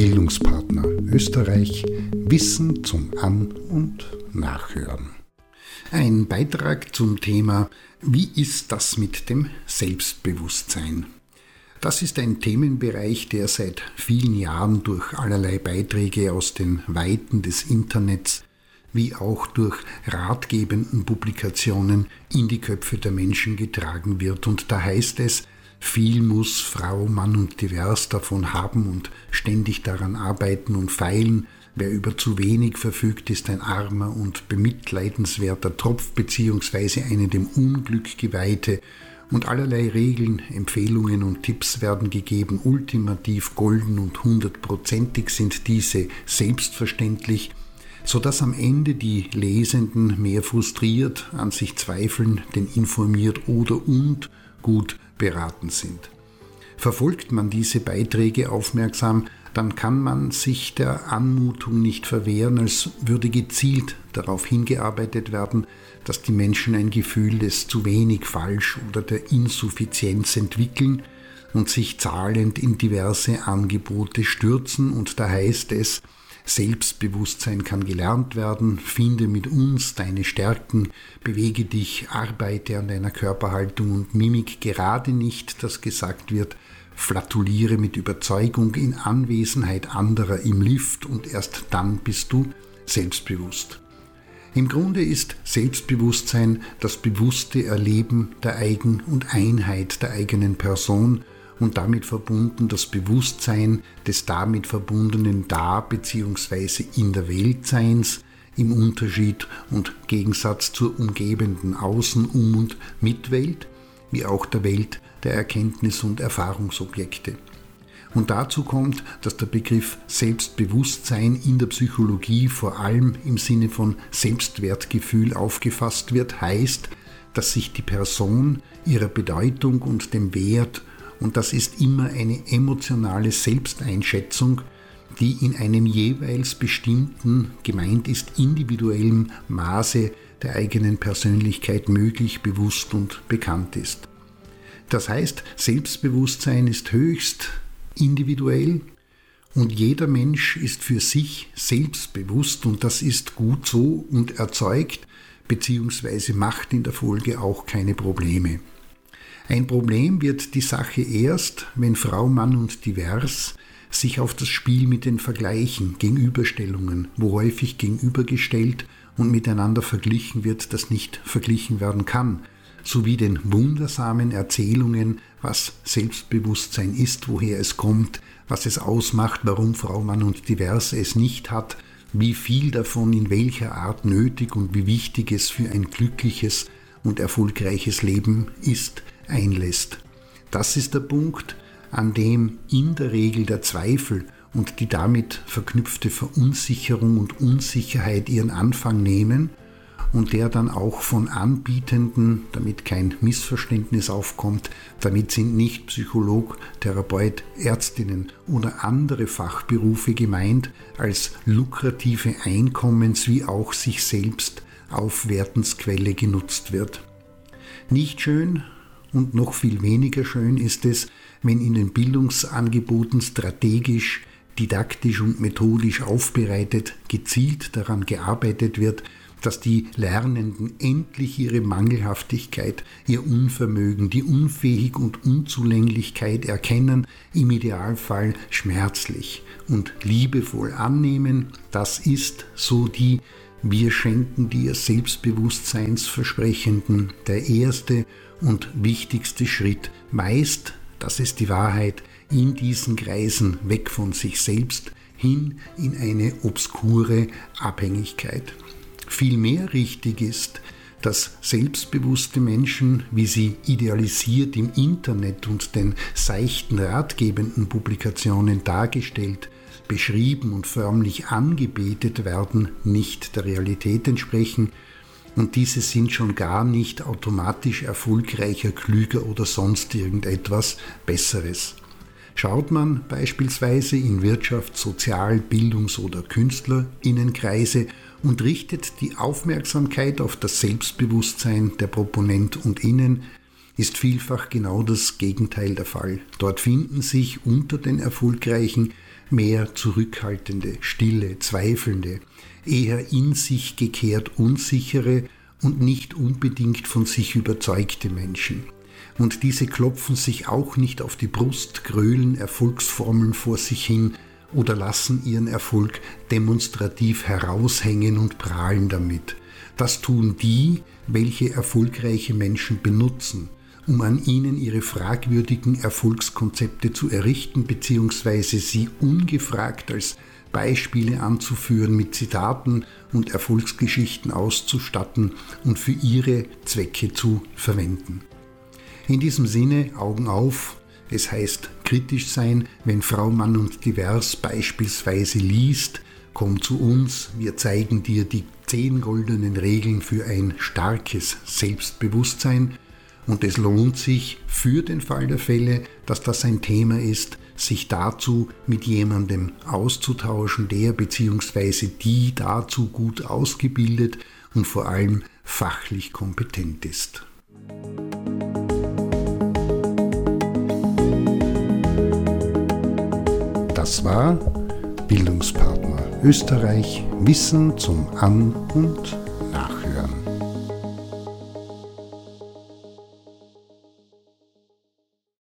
Bildungspartner Österreich Wissen zum An- und Nachhören. Ein Beitrag zum Thema Wie ist das mit dem Selbstbewusstsein? Das ist ein Themenbereich, der seit vielen Jahren durch allerlei Beiträge aus den Weiten des Internets wie auch durch ratgebenden Publikationen in die Köpfe der Menschen getragen wird. Und da heißt es, viel muss Frau, Mann und divers davon haben und ständig daran arbeiten und feilen. Wer über zu wenig verfügt, ist ein armer und bemitleidenswerter Tropf beziehungsweise eine dem Unglück geweihte und allerlei Regeln, Empfehlungen und Tipps werden gegeben. Ultimativ golden und hundertprozentig sind diese selbstverständlich, so dass am Ende die Lesenden mehr frustriert, an sich zweifeln, denn informiert oder und gut beraten sind. Verfolgt man diese Beiträge aufmerksam, dann kann man sich der Anmutung nicht verwehren, als würde gezielt darauf hingearbeitet werden, dass die Menschen ein Gefühl des zu wenig falsch oder der Insuffizienz entwickeln und sich zahlend in diverse Angebote stürzen und da heißt es, Selbstbewusstsein kann gelernt werden. Finde mit uns deine Stärken, bewege dich, arbeite an deiner Körperhaltung und Mimik gerade nicht, dass gesagt wird, flatuliere mit Überzeugung in Anwesenheit anderer im Lift und erst dann bist du selbstbewusst. Im Grunde ist Selbstbewusstsein das bewusste Erleben der Eigen- und Einheit der eigenen Person und damit verbunden das Bewusstsein des damit verbundenen Da- bzw. in der Weltseins im Unterschied und Gegensatz zur umgebenden Außen-, Um- und Mitwelt, wie auch der Welt der Erkenntnis- und Erfahrungsobjekte. Und dazu kommt, dass der Begriff Selbstbewusstsein in der Psychologie vor allem im Sinne von Selbstwertgefühl aufgefasst wird, heißt, dass sich die Person ihrer Bedeutung und dem Wert und das ist immer eine emotionale Selbsteinschätzung, die in einem jeweils bestimmten, gemeint ist individuellen Maße der eigenen Persönlichkeit möglich, bewusst und bekannt ist. Das heißt, Selbstbewusstsein ist höchst individuell und jeder Mensch ist für sich selbstbewusst und das ist gut so und erzeugt bzw. macht in der Folge auch keine Probleme. Ein Problem wird die Sache erst, wenn Frau, Mann und divers sich auf das Spiel mit den Vergleichen, Gegenüberstellungen, wo häufig gegenübergestellt und miteinander verglichen wird, das nicht verglichen werden kann, sowie den wundersamen Erzählungen, was Selbstbewusstsein ist, woher es kommt, was es ausmacht, warum Frau, Mann und divers es nicht hat, wie viel davon in welcher Art nötig und wie wichtig es für ein glückliches und erfolgreiches Leben ist, einlässt. Das ist der Punkt, an dem in der Regel der Zweifel und die damit verknüpfte Verunsicherung und Unsicherheit ihren Anfang nehmen und der dann auch von Anbietenden, damit kein Missverständnis aufkommt, damit sind nicht Psycholog, Therapeut, Ärztinnen oder andere Fachberufe gemeint, als lukrative Einkommens- wie auch sich selbst Aufwertensquelle genutzt wird. Nicht schön, und noch viel weniger schön ist es, wenn in den Bildungsangeboten strategisch, didaktisch und methodisch aufbereitet, gezielt daran gearbeitet wird, dass die Lernenden endlich ihre Mangelhaftigkeit, ihr Unvermögen, die Unfähig und Unzulänglichkeit erkennen, im Idealfall schmerzlich und liebevoll annehmen. Das ist so die wir schenken dir Selbstbewusstseinsversprechenden der erste und wichtigste Schritt. Meist, das ist die Wahrheit, in diesen Kreisen weg von sich selbst hin in eine obskure Abhängigkeit. Vielmehr richtig ist, dass selbstbewusste Menschen, wie sie idealisiert im Internet und den seichten ratgebenden Publikationen dargestellt, beschrieben und förmlich angebetet werden, nicht der Realität entsprechen, und diese sind schon gar nicht automatisch erfolgreicher, klüger oder sonst irgendetwas Besseres. Schaut man beispielsweise in Wirtschaft, Sozial-, Bildungs- oder Künstlerinnenkreise und richtet die Aufmerksamkeit auf das Selbstbewusstsein der Proponent und Innen, ist vielfach genau das Gegenteil der Fall. Dort finden sich unter den Erfolgreichen mehr zurückhaltende, stille, zweifelnde, eher in sich gekehrt unsichere und nicht unbedingt von sich überzeugte Menschen. Und diese klopfen sich auch nicht auf die Brust, grölen Erfolgsformeln vor sich hin oder lassen ihren Erfolg demonstrativ heraushängen und prahlen damit. Das tun die, welche erfolgreiche Menschen benutzen, um an ihnen ihre fragwürdigen Erfolgskonzepte zu errichten bzw. sie ungefragt als Beispiele anzuführen, mit Zitaten und Erfolgsgeschichten auszustatten und für ihre Zwecke zu verwenden. In diesem Sinne Augen auf, es heißt kritisch sein, wenn Frau Mann und Divers beispielsweise liest, komm zu uns, wir zeigen dir die zehn goldenen Regeln für ein starkes Selbstbewusstsein und es lohnt sich für den Fall der Fälle, dass das ein Thema ist, sich dazu mit jemandem auszutauschen, der bzw. die dazu gut ausgebildet und vor allem fachlich kompetent ist. Das war Bildungspartner Österreich Wissen zum An- und.